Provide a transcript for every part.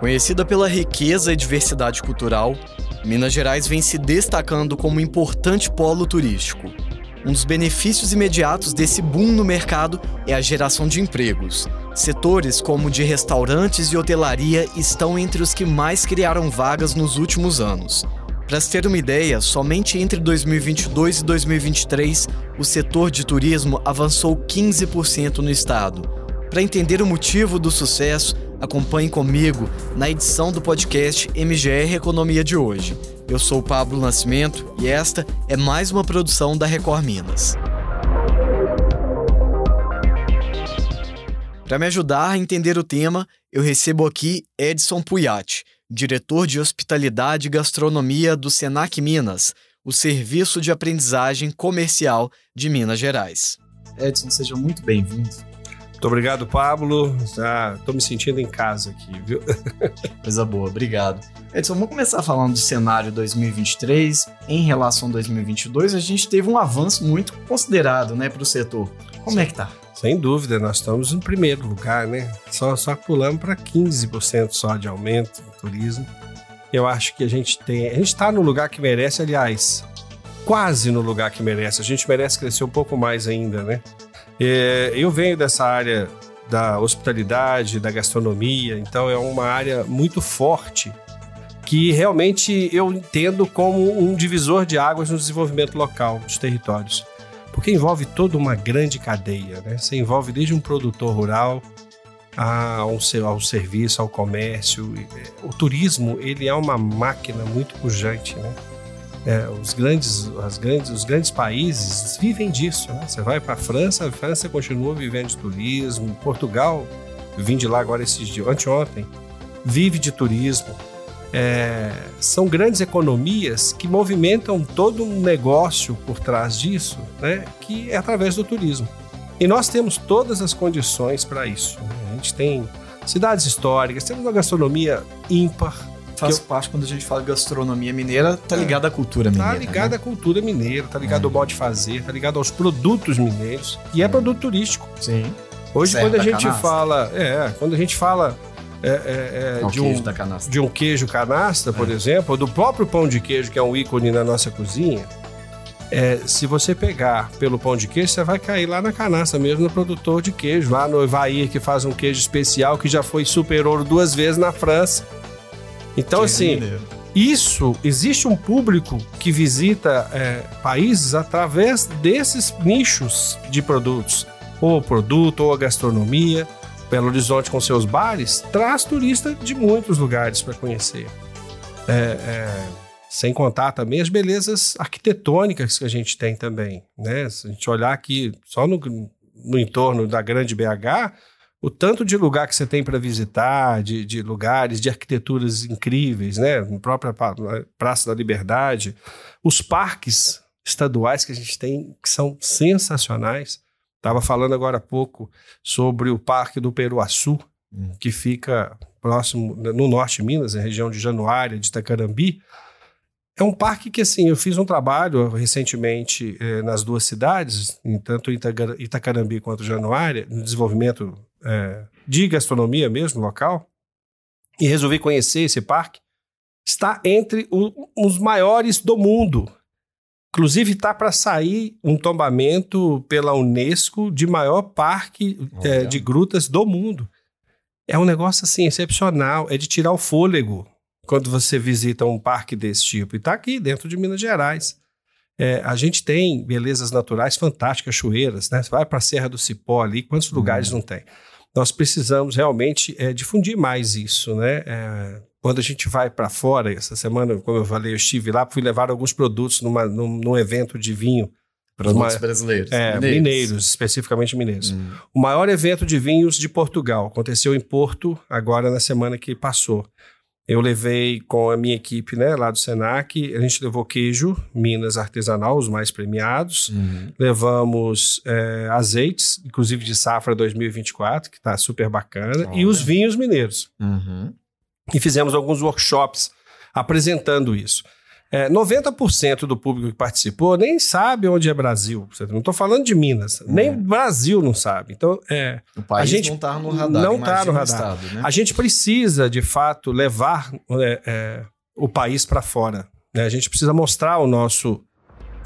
Conhecida pela riqueza e diversidade cultural, Minas Gerais vem se destacando como um importante polo turístico. Um dos benefícios imediatos desse boom no mercado é a geração de empregos. Setores como de restaurantes e hotelaria estão entre os que mais criaram vagas nos últimos anos. Para se ter uma ideia, somente entre 2022 e 2023, o setor de turismo avançou 15% no estado. Para entender o motivo do sucesso, Acompanhe comigo na edição do podcast MGR Economia de hoje. Eu sou Pablo Nascimento e esta é mais uma produção da Record Minas. Para me ajudar a entender o tema, eu recebo aqui Edson Puyat, diretor de Hospitalidade e Gastronomia do Senac Minas, o serviço de aprendizagem comercial de Minas Gerais. Edson, seja muito bem-vindo. Muito obrigado, Pablo. Já estou me sentindo em casa aqui, viu? Coisa boa, obrigado. Edson, vamos começar falando do cenário 2023. Em relação a 2022, a gente teve um avanço muito considerado né, para o setor. Como é que tá? Sem dúvida, nós estamos em primeiro lugar, né? Só, só pulamos para 15% só de aumento no turismo. Eu acho que a gente tem. A gente está no lugar que merece, aliás, quase no lugar que merece. A gente merece crescer um pouco mais ainda, né? É, eu venho dessa área da hospitalidade, da gastronomia, então é uma área muito forte que realmente eu entendo como um divisor de águas no desenvolvimento local dos territórios. Porque envolve toda uma grande cadeia, né? Você envolve desde um produtor rural ao, ao serviço, ao comércio. É, o turismo, ele é uma máquina muito pujante, né? É, os, grandes, as grandes, os grandes países vivem disso. Né? Você vai para a França, a França continua vivendo de turismo. Portugal, vim de lá agora esses dias, anteontem, vive de turismo. É, são grandes economias que movimentam todo um negócio por trás disso, né? que é através do turismo. E nós temos todas as condições para isso. Né? A gente tem cidades históricas, temos uma gastronomia ímpar, faz eu... parte quando a gente fala gastronomia mineira, tá é. ligado à cultura mineira. Tá ligado né? à cultura mineira, tá ligado é. ao modo de fazer, tá ligado aos produtos mineiros, e é, é produto turístico. Sim. Hoje, quando a gente canastra. fala. É, quando a gente fala. É, é, é de, um, de um queijo canastra, por exemplo, ou do próprio pão de queijo, que é um ícone na nossa cozinha, é, se você pegar pelo pão de queijo, você vai cair lá na canastra mesmo, no produtor de queijo, lá no Evair, que faz um queijo especial que já foi super ouro duas vezes na França. Então, assim, isso, existe um público que visita é, países através desses nichos de produtos. Ou o produto, ou a gastronomia. Belo Horizonte, com seus bares, traz turista de muitos lugares para conhecer. É, é, sem contar também as belezas arquitetônicas que a gente tem também. Né? Se a gente olhar aqui só no, no entorno da grande BH, o tanto de lugar que você tem para visitar, de, de, lugares, de arquiteturas incríveis, né? Na própria Praça da Liberdade, os parques estaduais que a gente tem, que são sensacionais. Estava falando agora há pouco sobre o Parque do Peruaçu, hum. que fica próximo, no norte de Minas, na região de Januária, de Itacarambi. É um parque que, assim, eu fiz um trabalho recentemente eh, nas duas cidades, em tanto Itacarambi quanto Januária, no desenvolvimento é, de gastronomia mesmo, local, e resolvi conhecer esse parque, está entre o, os maiores do mundo. Inclusive, está para sair um tombamento pela Unesco de maior parque é, de grutas do mundo. É um negócio assim excepcional, é de tirar o fôlego quando você visita um parque desse tipo. E está aqui dentro de Minas Gerais. É, a gente tem belezas naturais fantásticas, cachoeiras, né? Você vai para a Serra do Cipó ali, quantos lugares uhum. não tem? Nós precisamos realmente é, difundir mais isso, né? É, quando a gente vai para fora, essa semana, como eu falei, eu estive lá, fui levar alguns produtos numa, num, num evento de vinho. Produtos uma, brasileiros. É, mineiros. mineiros. especificamente mineiros. Hum. O maior evento de vinhos de Portugal aconteceu em Porto, agora na semana que passou. Eu levei com a minha equipe, né, lá do Senac, a gente levou queijo, Minas artesanal, os mais premiados. Uhum. Levamos é, azeites, inclusive de safra 2024, que está super bacana, e os vinhos mineiros. Uhum. E fizemos alguns workshops apresentando isso. É, 90% do público que participou nem sabe onde é Brasil. Não estou falando de Minas. Uhum. Nem Brasil não sabe. Então, é, o país a gente não está no radar. Não está no radar. Estado, né? A gente precisa, de fato, levar é, é o país para fora. Né? A gente precisa mostrar o nosso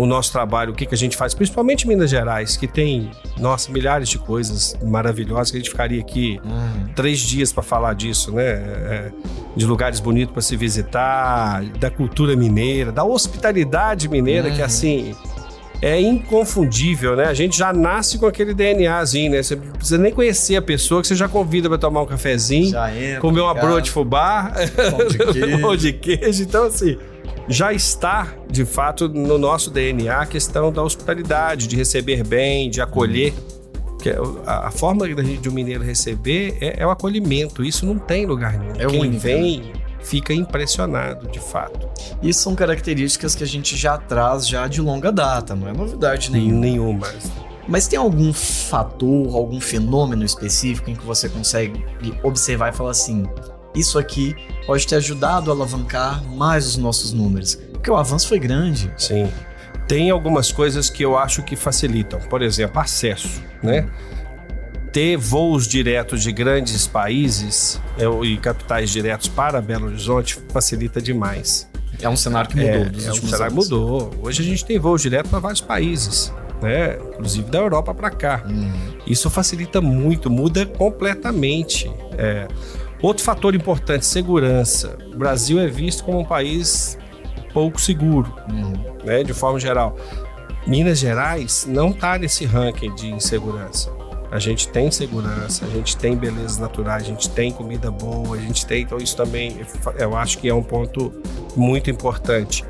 o nosso trabalho, o que, que a gente faz, principalmente em Minas Gerais, que tem, nossa, milhares de coisas maravilhosas que a gente ficaria aqui uhum. três dias para falar disso, né? É, de lugares bonitos para se visitar, da cultura mineira, da hospitalidade mineira, uhum. que assim é inconfundível, né? A gente já nasce com aquele DNAzinho, né? Você não precisa nem conhecer a pessoa que você já convida para tomar um cafezinho, entra, comer uma broa de fubá, pão de queijo. pão de queijo. Então, assim, já está, de fato, no nosso DNA a questão da hospitalidade, de receber bem, de acolher. Que é a, forma de um mineiro receber é, é, o acolhimento. Isso não tem lugar nenhum. É Quem único, vem né? fica impressionado, de fato. Isso são características que a gente já traz já de longa data, não é novidade nenhuma. Nenhuma. Mas tem algum fator, algum fenômeno específico em que você consegue observar e falar assim: isso aqui pode ter ajudado a alavancar mais os nossos números. Porque o avanço foi grande. Sim. Tem algumas coisas que eu acho que facilitam. Por exemplo, acesso, né? Ter voos diretos de grandes países é, e capitais diretos para Belo Horizonte facilita demais. É um cenário que mudou. É, dos é um cenário anos. mudou. Hoje a gente tem voos diretos para vários países. Né? Inclusive da Europa para cá. Uhum. Isso facilita muito, muda completamente. É, Outro fator importante, segurança. O Brasil é visto como um país pouco seguro, uhum. né, de forma geral. Minas Gerais não está nesse ranking de insegurança. A gente tem segurança, a gente tem belezas naturais, a gente tem comida boa, a gente tem. Então, isso também eu acho que é um ponto muito importante.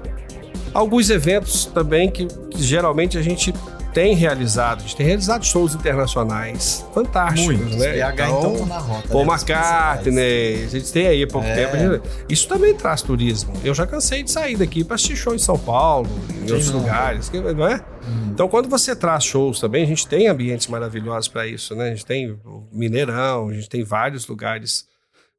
Alguns eventos também que, que geralmente a gente tem realizado, a gente tem realizado shows internacionais fantásticos, Muitos. né? BH então, então na rota. Paul né, McCartney, a gente tem aí há pouco é. tempo. Isso também traz turismo. Eu já cansei de sair daqui para assistir show em São Paulo, em Sim, outros não. lugares, não é? Hum. Então, quando você traz shows também, a gente tem ambientes maravilhosos para isso, né? A gente tem Mineirão, a gente tem vários lugares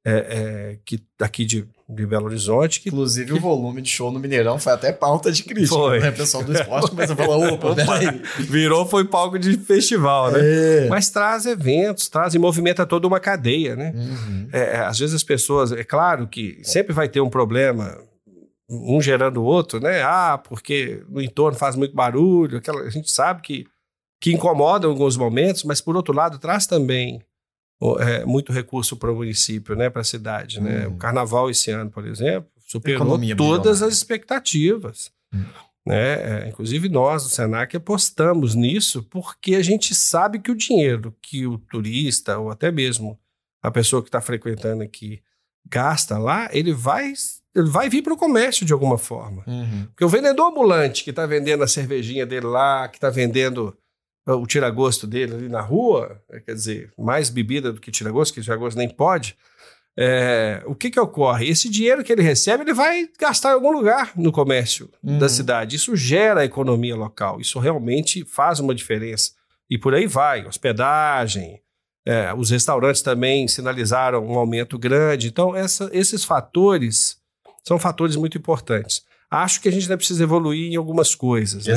é, é, que aqui de, de Belo Horizonte. Que, Inclusive, que... o volume de show no Mineirão foi até pauta de crítica. Foi. Né? O pessoal do esporte começou a falar: opa, peraí. Virou, foi palco de festival, né? É. Mas traz eventos, traz e movimenta toda uma cadeia, né? Uhum. É, é, às vezes as pessoas, é claro que sempre vai ter um problema. Um gerando o outro, né? Ah, porque no entorno faz muito barulho. Aquela, a gente sabe que, que incomoda em alguns momentos, mas por outro lado traz também é, muito recurso para o município, né, para a cidade. Hum. Né? O carnaval esse ano, por exemplo, superou Economia todas melhor, as expectativas. Hum. Né? É, inclusive nós, do Senac, apostamos nisso porque a gente sabe que o dinheiro que o turista, ou até mesmo a pessoa que está frequentando aqui, gasta lá, ele vai ele vai vir para o comércio de alguma forma. Uhum. Porque o vendedor ambulante que está vendendo a cervejinha dele lá, que está vendendo o tira-gosto dele ali na rua, é, quer dizer, mais bebida do que tira-gosto, que tira-gosto nem pode, é, o que que ocorre? Esse dinheiro que ele recebe, ele vai gastar em algum lugar no comércio uhum. da cidade. Isso gera a economia local, isso realmente faz uma diferença. E por aí vai, hospedagem, é, os restaurantes também sinalizaram um aumento grande. Então, essa, esses fatores são fatores muito importantes. Acho que a gente ainda precisa evoluir em algumas coisas. Né?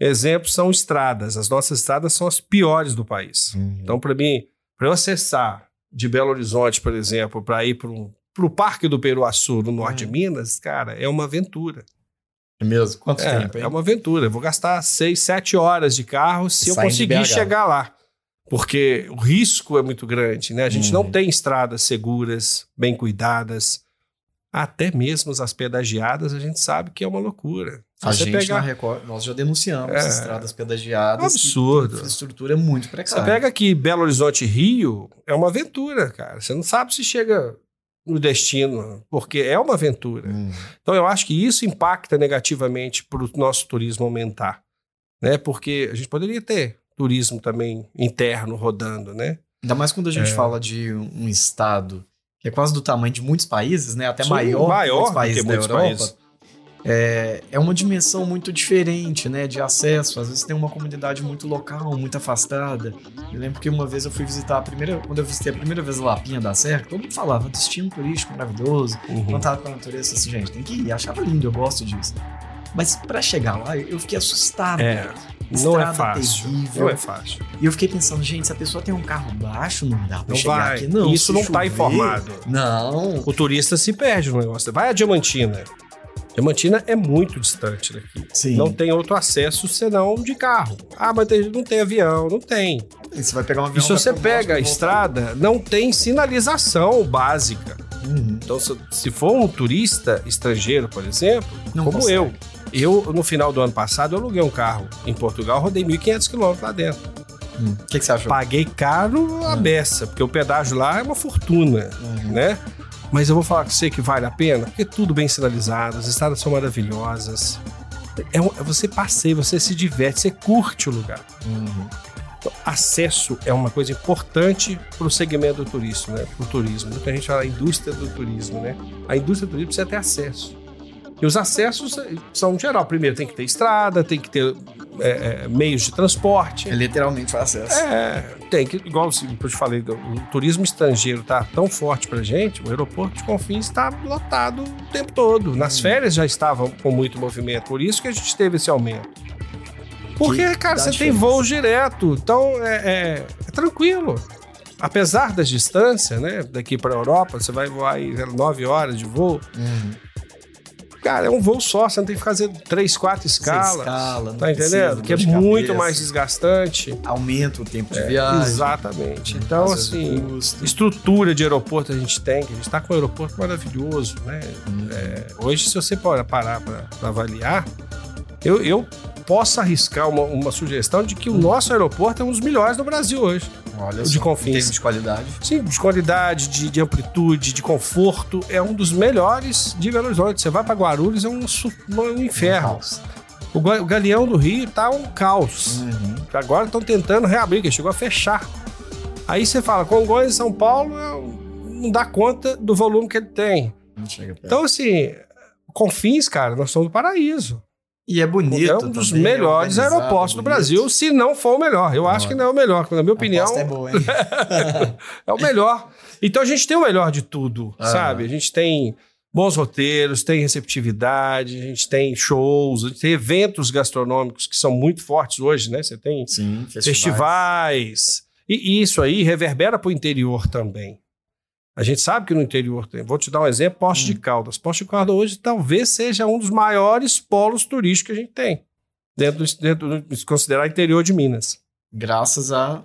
Exemplos. Exemplos são estradas. As nossas estradas são as piores do país. Uhum. Então, para mim, para eu acessar de Belo Horizonte, por exemplo, para ir para o Parque do Peruaçu, no norte uhum. de Minas, cara, é uma aventura. É mesmo? Quanto é, tempo, hein? É uma aventura. Eu vou gastar seis, sete horas de carro se eu conseguir chegar lá. Porque o risco é muito grande, né? A gente uhum. não tem estradas seguras, bem cuidadas. Até mesmo as pedagiadas, a gente sabe que é uma loucura. A gente pegar... na Record, nós já denunciamos é, estradas pedagiadas. Absurdo. A infraestrutura é muito precária. Você pega aqui Belo Horizonte Rio, é uma aventura, cara. Você não sabe se chega no destino, porque é uma aventura. Hum. Então eu acho que isso impacta negativamente para o nosso turismo aumentar, né? Porque a gente poderia ter turismo também interno rodando, né? Ainda mais quando a gente é. fala de um estado que é quase do tamanho de muitos países, né? Até Sim, maior, maior que muitos países da Europa. Países é, é uma dimensão muito diferente, né, de acesso. Às vezes tem uma comunidade muito local, muito afastada. Eu lembro que uma vez eu fui visitar a primeira, quando eu visitei a primeira vez a Lapinha da Serra, todo mundo falava destino turístico maravilhoso, uhum. contato com a natureza, assim, gente, tem que ir. Achava lindo, eu gosto disso. Mas para chegar lá, eu fiquei assustado. É. Não é fácil. Terrível. Não é fácil. E eu fiquei pensando, gente, se a pessoa tem um carro baixo, não dá pra não chegar vai. aqui. Não, Isso não tá chover, tá informado. Não. O turista se perde no negócio. Vai a Diamantina. Diamantina é muito distante daqui. Sim. Não tem outro acesso senão de carro. Ah, mas não tem avião. Não tem. E você vai pegar um avião. E se você pega a estrada, não tem sinalização básica. Uhum. Então, se, se, for um turista estrangeiro, por exemplo, não como consegue. eu, eu, no final do ano passado, eu aluguei um carro em Portugal, rodei 1.500 quilômetros lá dentro. O hum. que, que, você achou? Paguei caro a hum. beça, porque o pedágio lá é uma fortuna, uhum. né? Mas eu vou falar com você que vale a pena, porque é tudo bem sinalizado, as estradas são maravilhosas. É, um, você passeia, você se diverte, você curte o lugar. Uhum. Então, acesso é uma coisa importante para o segmento do turismo, né? Para o turismo. Que a gente fala indústria do turismo, né? A indústria do turismo precisa ter acesso. E os acessos são geral. Primeiro tem que ter estrada, tem que ter é, é, meios de transporte. É literalmente o acesso. É, tem que, igual eu te falei, o turismo estrangeiro tá tão forte pra gente, o aeroporto de Confins está lotado o tempo todo. Nas hum. férias já estavam com muito movimento, por isso que a gente teve esse aumento. Porque, que cara, você tem voo direto, então é, é, é tranquilo apesar das distâncias, né? Daqui para a Europa, você vai voar aí nove horas de voo. Uhum. Cara, é um voo só, você não tem que fazer três, quatro escalas. escala, tá entendendo? Que é muito mais desgastante. Aumenta o tempo de é, viagem. Exatamente. Então, assim, estrutura de aeroporto a gente tem, que a gente está com um aeroporto maravilhoso, né? Hum. É, hoje, se você parar para avaliar, eu, eu posso arriscar uma, uma sugestão de que o nosso aeroporto é um dos melhores do Brasil hoje. Olha de Confins. de qualidade. Sim, de qualidade, de, de, amplitude, de conforto. É um dos melhores de Belo Horizonte. Você vai para Guarulhos, é um, um inferno. Um o, o Galeão do Rio tá um caos. Uhum. Agora estão tentando reabrir, que chegou a fechar. Aí você fala, Congonhas e São Paulo é não dá conta do volume que ele tem. Então, assim, Confins, cara, nós somos do paraíso. E é bonito. É um dos também, melhores é aeroportos do Brasil, se não for o melhor. Eu acho que não é o melhor, na minha opinião. é boa, hein? é o melhor. Então a gente tem o melhor de tudo, ah. sabe? A gente tem bons roteiros, tem receptividade, a gente tem shows, a gente tem eventos gastronômicos que são muito fortes hoje, né? Você tem Sim, festivais. festivais. E isso aí reverbera para o interior também. A gente sabe que no interior tem. Vou te dar um exemplo: Poste hum. de Caldas. Poste de Caldas hoje talvez seja um dos maiores polos turísticos que a gente tem, dentro, do, dentro se considerar interior de Minas. Graças a.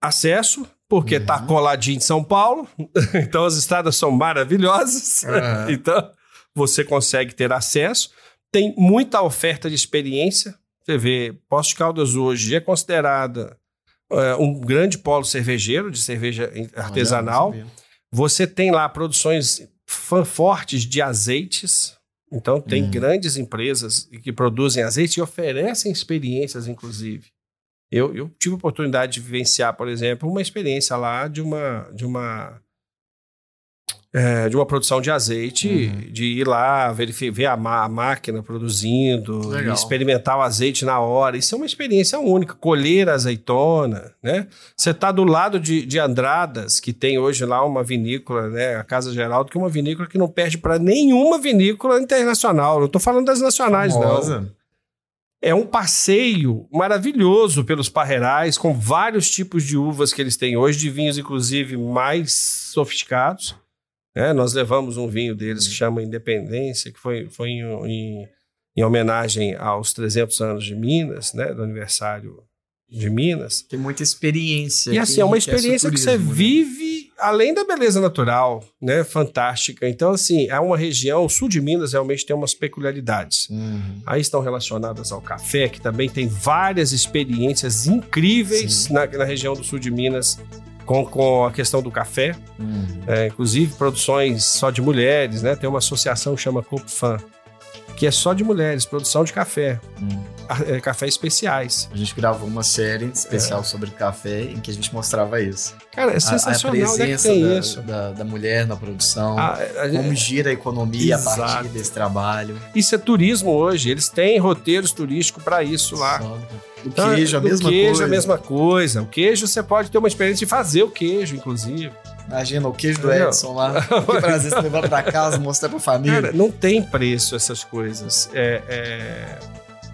Acesso, porque está uhum. coladinho em São Paulo, então as estradas são maravilhosas, uhum. então você consegue ter acesso. Tem muita oferta de experiência. Você vê, Poste de Caldas hoje é considerada é, um grande polo cervejeiro, de cerveja artesanal. Olha, você tem lá produções fortes de azeites. Então, tem hum. grandes empresas que produzem azeite e oferecem experiências, inclusive. Eu, eu tive a oportunidade de vivenciar, por exemplo, uma experiência lá de uma, de uma é, de uma produção de azeite, uhum. de ir lá, verificar, ver a, a máquina produzindo, experimentar o azeite na hora. Isso é uma experiência única. Colher azeitona, né? Você está do lado de, de Andradas, que tem hoje lá uma vinícola, né? A Casa Geraldo, que é uma vinícola que não perde para nenhuma vinícola internacional. Não estou falando das nacionais, Famosa. não. É um passeio maravilhoso pelos parreirais, com vários tipos de uvas que eles têm hoje, de vinhos, inclusive, mais sofisticados. É, nós levamos um vinho deles que chama Independência, que foi, foi em, em, em, homenagem aos 300 anos de Minas, né, do aniversário de Minas. Tem muita experiência. E assim, é uma experiência turismo, que você né? vive além da beleza natural, né, fantástica. Então, assim, é uma região, o sul de Minas realmente tem umas peculiaridades. Uhum. Aí estão relacionadas ao café, que também tem várias experiências incríveis na, na região do sul de Minas com, com a questão do café, uhum. é, inclusive produções só de mulheres, né? Tem uma associação que chama Copfan, que é só de mulheres, produção de café. Uhum. é, cafés especiais. A gente gravou uma série especial é. sobre café em que a gente mostrava isso. Cara, é sensacional, a, a presença é da, isso? Da, da, mulher na produção, a, a, como gira a economia exato. a partir desse trabalho. Isso é turismo hoje, eles têm roteiros turísticos para isso lá. Só. O queijo, a mesma queijo, coisa. a mesma coisa. O queijo, você pode ter uma experiência de fazer o queijo, inclusive. Imagina o queijo do Edson lá. Que prazer você levar pra casa, mostrar pra família. Cara, não tem preço essas coisas. É, é,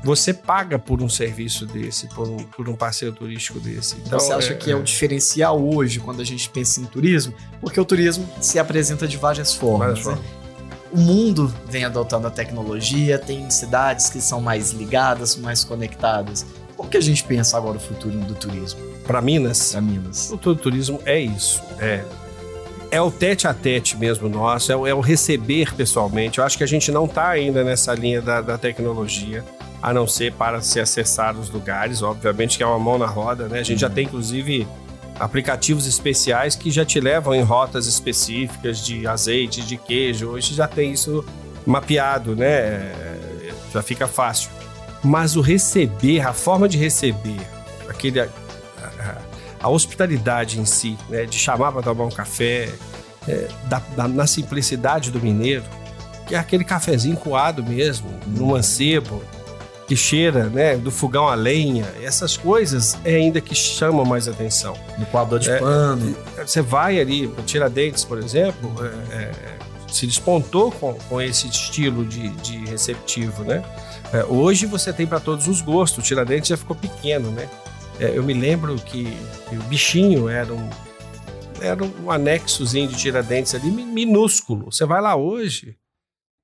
Você paga por um serviço desse, por um, por um passeio turístico desse. Então, você acha é, que é o diferencial hoje quando a gente pensa em turismo? Porque o turismo se apresenta de várias formas. Várias né? O mundo vem adotando a tecnologia, tem cidades que são mais ligadas, mais conectadas. Como que a gente pensa agora o futuro do turismo? Para Minas? Para Minas. O futuro do turismo é isso. É é o tete a tete mesmo nosso, é o, é o receber pessoalmente. Eu acho que a gente não está ainda nessa linha da, da, tecnologia, a não ser para se acessar os lugares, obviamente que é uma mão na roda, né? A gente uhum. já tem, inclusive, aplicativos especiais que já te levam em rotas específicas de azeite, de queijo. Hoje já tem isso mapeado, né? Já fica fácil. Mas o receber, a forma de receber, aquele a hospitalidade em si, né, de chamar para tomar um café, é, da, da, na simplicidade do mineiro, que é aquele cafezinho coado mesmo, no mancebo, que cheira, né, do fogão a lenha, essas coisas é ainda que chamam mais atenção. No coador de é, pano. Você vai ali, para Tiradentes, por exemplo, é, é, se despontou com, com esse estilo de, de receptivo, né? É, hoje você tem para todos os gostos, o Tiradentes já ficou pequeno, né? É, eu me lembro que, que, o bichinho era um, era um anexozinho de Tiradentes ali, minúsculo. Você vai lá hoje,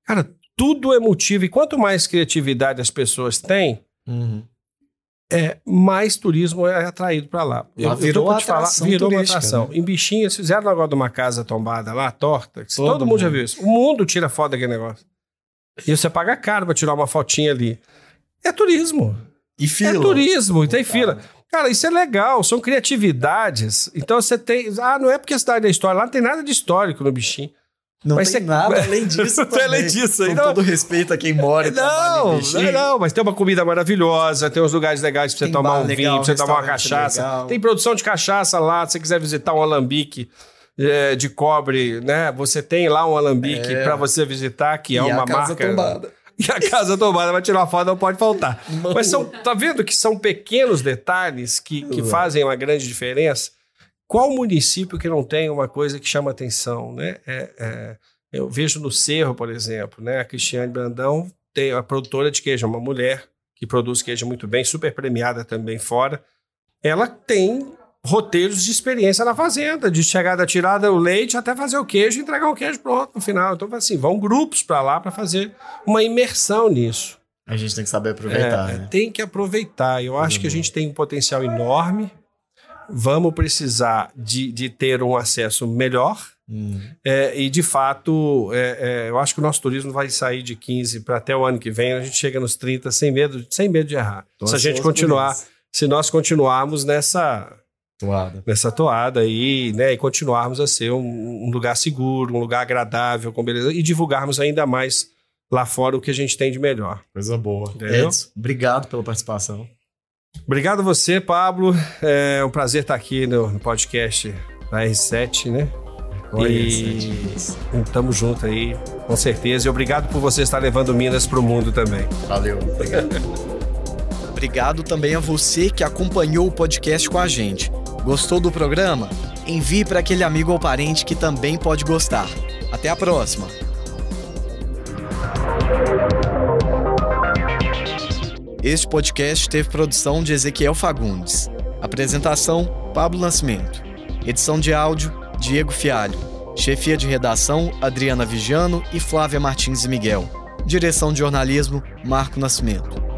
cara, tudo é motivo. E quanto mais criatividade as pessoas têm, uhum. É, mais turismo é atraído para lá. Eu, virou eu atração falar, virou uma atração. Né? Em Bichinho, eles fizeram agora de uma casa tombada lá, torta. Todo, todo mundo já viu isso. O mundo tira foto daquele negócio. E você paga caro para tirar uma fotinha ali. É turismo. E fila. É turismo, tem fila. Cara, isso é legal, são criatividades. Então você tem. Ah, não é porque a cidade é história, lá não tem nada de histórico no bichinho. Não mas tem nada além disso. também. além disso. Com todo respeito a quem mora não, não, não, mas tem uma comida maravilhosa, tem uns lugares legais pra você tem tomar um legal, vinho, pra você tomar uma cachaça. Legal. Tem produção de cachaça lá, se você quiser visitar um alambique é, de cobre, né? Você tem lá um alambique é. para você visitar, que é e uma a casa marca. Tombada. E a casa tomada vai tirar uma foto, não pode faltar. Mas são, tá vendo que são pequenos detalhes que, que fazem uma grande diferença? Qual município que não tem uma coisa que chama atenção, né? É, é, eu vejo no Cerro, por exemplo, né? A Cristiane Brandão tem a produtora de queijo, uma mulher que produz queijo muito bem, super premiada também fora. Ela tem roteiros de experiência na fazenda, de chegar da tirada o leite até fazer o queijo e entregar o queijo pronto no final. Então, assim, vão grupos para lá para fazer uma imersão nisso. A gente tem que saber aproveitar. É, né? Tem que aproveitar. Eu acho que a gente tem um potencial enorme. Vamos precisar de, de ter um acesso melhor. Hum. É, e de fato, é, é, eu acho que o nosso turismo vai sair de 15 para até o ano que vem, a gente chega nos 30 sem medo, sem medo de errar. Tô se a gente continuar, se nós continuarmos nessa toada. nessa toada aí, né? E continuarmos a ser um, um, lugar seguro, um lugar agradável, com beleza, e divulgarmos ainda mais lá fora o que a gente tem de melhor. Coisa boa. Edson, obrigado pela participação. Obrigado a você, Pablo. É um prazer estar aqui no, no podcast da R7, né? Oi, e estamos juntos aí, com certeza. E obrigado por você estar levando Minas para o mundo também. Valeu. Obrigado. obrigado também a você que acompanhou o podcast com a gente. Gostou do programa? Envie para aquele amigo ou parente que também pode gostar. Até a próxima! Este podcast teve produção de Ezequiel Fagundes. Apresentação: Pablo Nascimento. Edição de áudio: Diego Fialho. Chefia de redação: Adriana Vigiano e Flávia Martins e Miguel. Direção de jornalismo: Marco Nascimento.